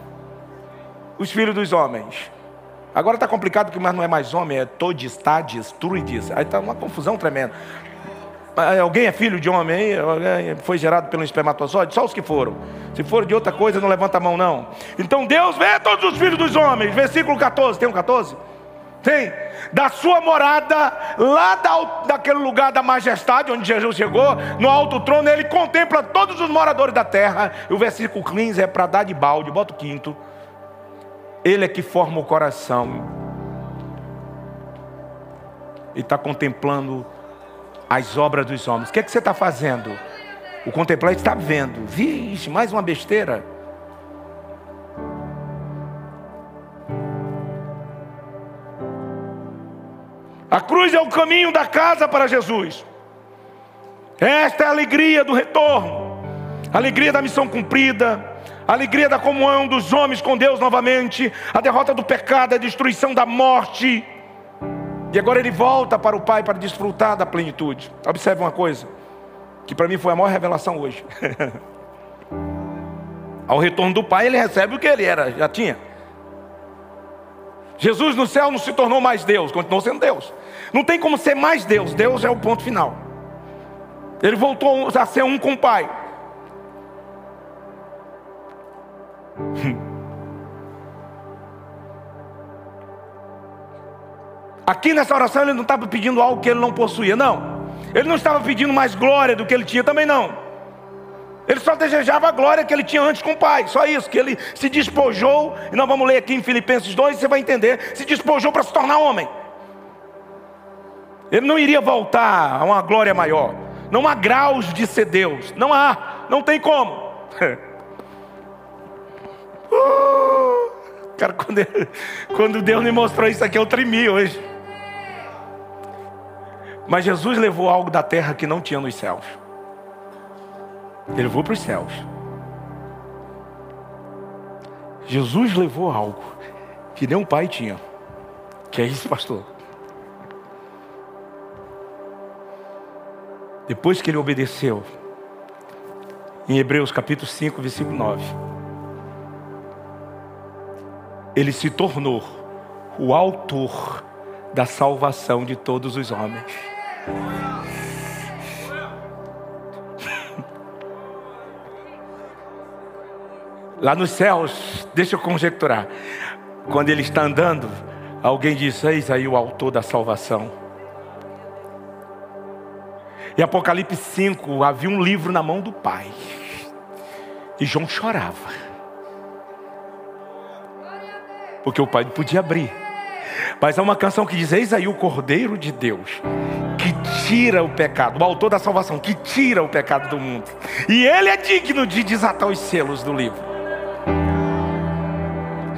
os filhos dos homens. Agora está complicado que mais não é mais homem, é todes, tades, truides. Aí está uma confusão tremenda. Alguém é filho de homem aí? Foi gerado pelo espermatozoide? Só os que foram. Se for de outra coisa, não levanta a mão, não. Então Deus vê todos os filhos dos homens. Versículo 14. Tem um 14? Tem. Da sua morada, lá da, daquele lugar da majestade, onde Jesus chegou, no alto trono, ele contempla todos os moradores da terra. E o versículo 15 é para dar de balde. Bota o quinto. Ele é que forma o coração. E está contemplando as obras dos homens. O que, é que você está fazendo? O contemplante está vendo. Vixe, mais uma besteira. A cruz é o caminho da casa para Jesus. Esta é a alegria do retorno, a alegria da missão cumprida, a alegria da comunhão dos homens com Deus novamente, a derrota do pecado, a destruição da morte. E agora ele volta para o Pai para desfrutar da plenitude. Observe uma coisa, que para mim foi a maior revelação hoje. Ao retorno do Pai, ele recebe o que ele era, já tinha. Jesus no céu não se tornou mais Deus, continuou sendo Deus. Não tem como ser mais Deus, Deus é o ponto final. Ele voltou a ser um com o Pai. Aqui nessa oração ele não estava pedindo algo que ele não possuía, não. Ele não estava pedindo mais glória do que ele tinha, também não. Ele só desejava a glória que ele tinha antes com o Pai, só isso, que ele se despojou, e nós vamos ler aqui em Filipenses 2, você vai entender, se despojou para se tornar homem. Ele não iria voltar a uma glória maior. Não há graus de ser Deus, não há, não tem como. cara, quando, quando Deus me mostrou isso aqui, eu tremi hoje. Mas Jesus levou algo da terra que não tinha nos céus. Ele levou para os céus. Jesus levou algo que nem um pai tinha. Que é isso, pastor? Depois que ele obedeceu, em Hebreus capítulo 5, versículo 9, ele se tornou o autor da salvação de todos os homens. Lá nos céus, deixa eu conjecturar. Quando ele está andando, alguém diz: Eis aí o autor da salvação. Em Apocalipse 5, havia um livro na mão do Pai. E João chorava. Porque o Pai não podia abrir. Mas há uma canção que diz: Eis aí o Cordeiro de Deus, tira o pecado, o autor da salvação, que tira o pecado do mundo. E ele é digno de desatar os selos do livro.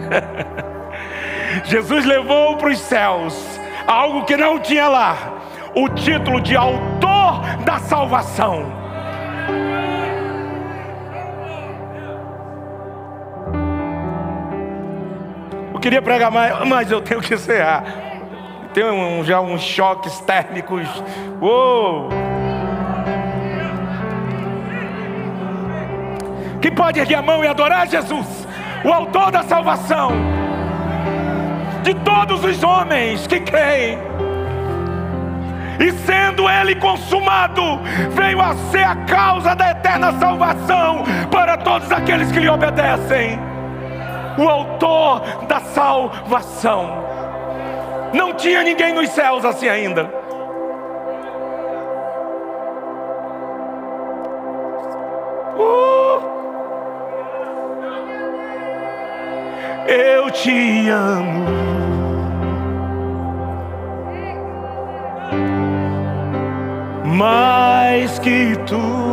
Jesus levou para os céus algo que não tinha lá, o título de autor da salvação. Eu queria pregar mais, mas eu tenho que encerrar. Tem um, já uns choques térmicos. Uou! Que pode erguer a mão e adorar Jesus, o autor da salvação, de todos os homens que creem. E sendo ele consumado, veio a ser a causa da eterna salvação para todos aqueles que lhe obedecem. O autor da salvação. Não tinha ninguém nos céus assim ainda. Uh! Eu te amo. Mais que tudo.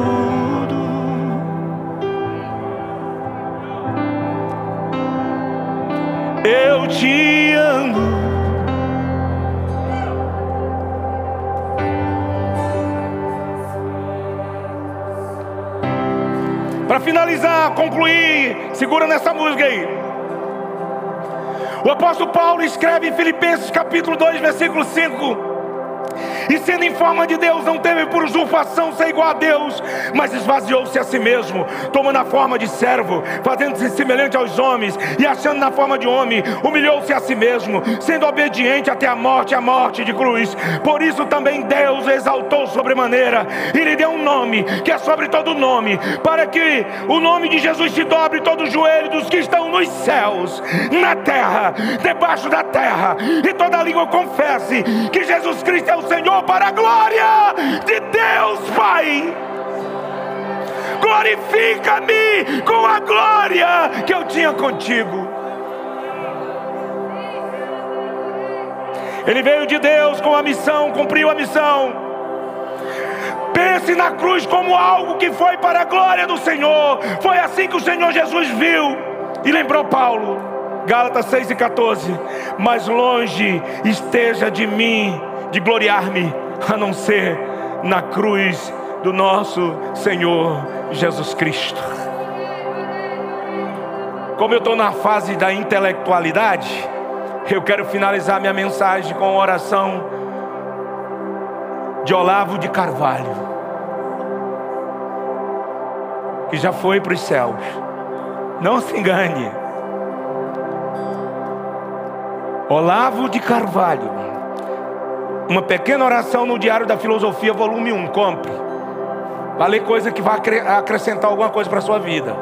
Finalizar, concluir, segura nessa música aí. O apóstolo Paulo escreve em Filipenses capítulo 2, versículo 5 e sendo em forma de Deus, não teve por usurpação ser igual a Deus, mas esvaziou-se a si mesmo, tomando a forma de servo, fazendo-se semelhante aos homens, e achando na forma de homem, humilhou-se a si mesmo, sendo obediente até a morte a morte de cruz. Por isso também Deus exaltou sobremaneira e lhe deu um nome que é sobre todo nome, para que o nome de Jesus se dobre todo o joelho dos que estão nos céus, na terra, debaixo da terra, e toda língua confesse que Jesus Cristo é o Senhor para a glória de Deus, Pai. Glorifica-me com a glória que eu tinha contigo. Ele veio de Deus com a missão, cumpriu a missão. Pense na cruz como algo que foi para a glória do Senhor. Foi assim que o Senhor Jesus viu e lembrou Paulo. Gálatas 6 e 14. Mas longe esteja de mim de gloriar-me, a não ser na cruz do nosso Senhor Jesus Cristo. Como eu estou na fase da intelectualidade, eu quero finalizar minha mensagem com uma oração de Olavo de Carvalho, que já foi para os céus. Não se engane. Olavo de Carvalho uma pequena oração no Diário da Filosofia, volume 1. Compre. Vai ler coisa que vai acrescentar alguma coisa para a sua vida.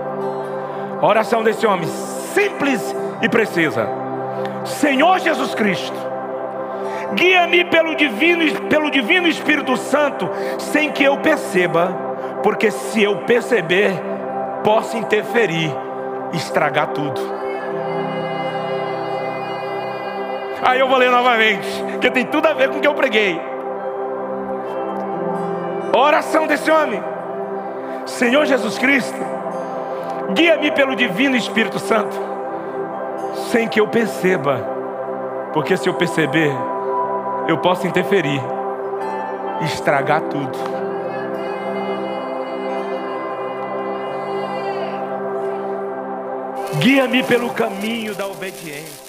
A oração desse homem, simples e precisa. Senhor Jesus Cristo, guia-me pelo divino, pelo divino Espírito Santo, sem que eu perceba, porque se eu perceber, posso interferir, estragar tudo. Aí eu vou ler novamente, que tem tudo a ver com o que eu preguei. oração desse homem. Senhor Jesus Cristo, guia-me pelo divino Espírito Santo, sem que eu perceba, porque se eu perceber, eu posso interferir, estragar tudo. Guia-me pelo caminho da obediência.